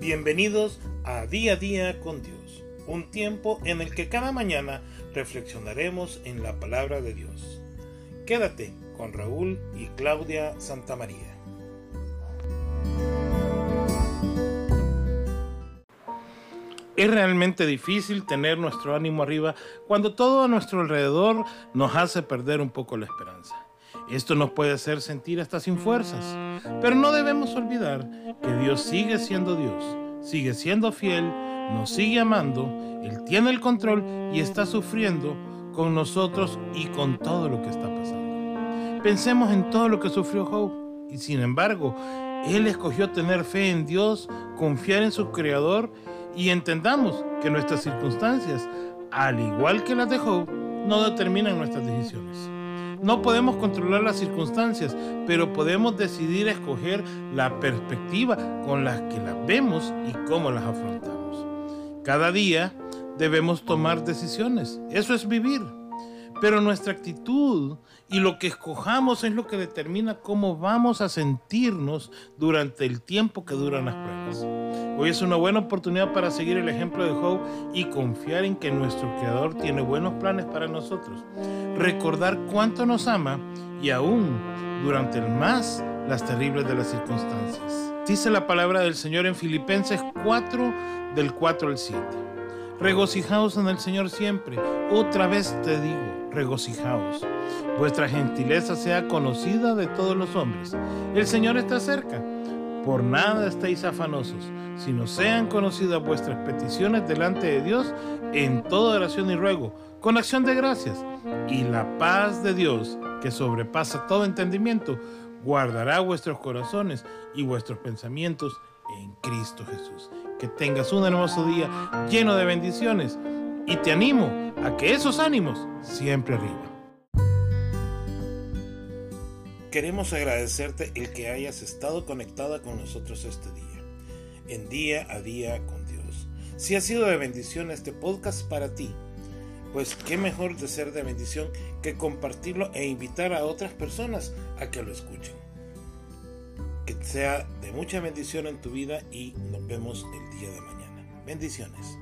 Bienvenidos a Día a Día con Dios, un tiempo en el que cada mañana reflexionaremos en la palabra de Dios. Quédate con Raúl y Claudia Santamaría. Es realmente difícil tener nuestro ánimo arriba cuando todo a nuestro alrededor nos hace perder un poco la esperanza. Esto nos puede hacer sentir hasta sin fuerzas, pero no debemos olvidar que Dios sigue siendo Dios, sigue siendo fiel, nos sigue amando, Él tiene el control y está sufriendo con nosotros y con todo lo que está pasando. Pensemos en todo lo que sufrió Job y sin embargo, Él escogió tener fe en Dios, confiar en su Creador y entendamos que nuestras circunstancias, al igual que las de Job, no determinan nuestras decisiones. No podemos controlar las circunstancias, pero podemos decidir escoger la perspectiva con la que las vemos y cómo las afrontamos. Cada día debemos tomar decisiones. Eso es vivir. Pero nuestra actitud y lo que escojamos es lo que determina cómo vamos a sentirnos durante el tiempo que duran las pruebas. Hoy es una buena oportunidad para seguir el ejemplo de Job y confiar en que nuestro Creador tiene buenos planes para nosotros. Recordar cuánto nos ama y aún durante el más las terribles de las circunstancias. Dice la palabra del Señor en Filipenses 4 del 4 al 7. Regocijaos en el Señor siempre. Otra vez te digo, regocijaos. Vuestra gentileza sea conocida de todos los hombres. El Señor está cerca. Por nada estéis afanosos, sino sean conocidas vuestras peticiones delante de Dios en toda oración y ruego, con acción de gracias. Y la paz de Dios, que sobrepasa todo entendimiento, guardará vuestros corazones y vuestros pensamientos en Cristo Jesús. Que tengas un hermoso día lleno de bendiciones y te animo a que esos ánimos siempre arriba. Queremos agradecerte el que hayas estado conectada con nosotros este día, en día a día con Dios. Si ha sido de bendición este podcast para ti, pues qué mejor de ser de bendición que compartirlo e invitar a otras personas a que lo escuchen. Sea de mucha bendición en tu vida y nos vemos el día de mañana. Bendiciones.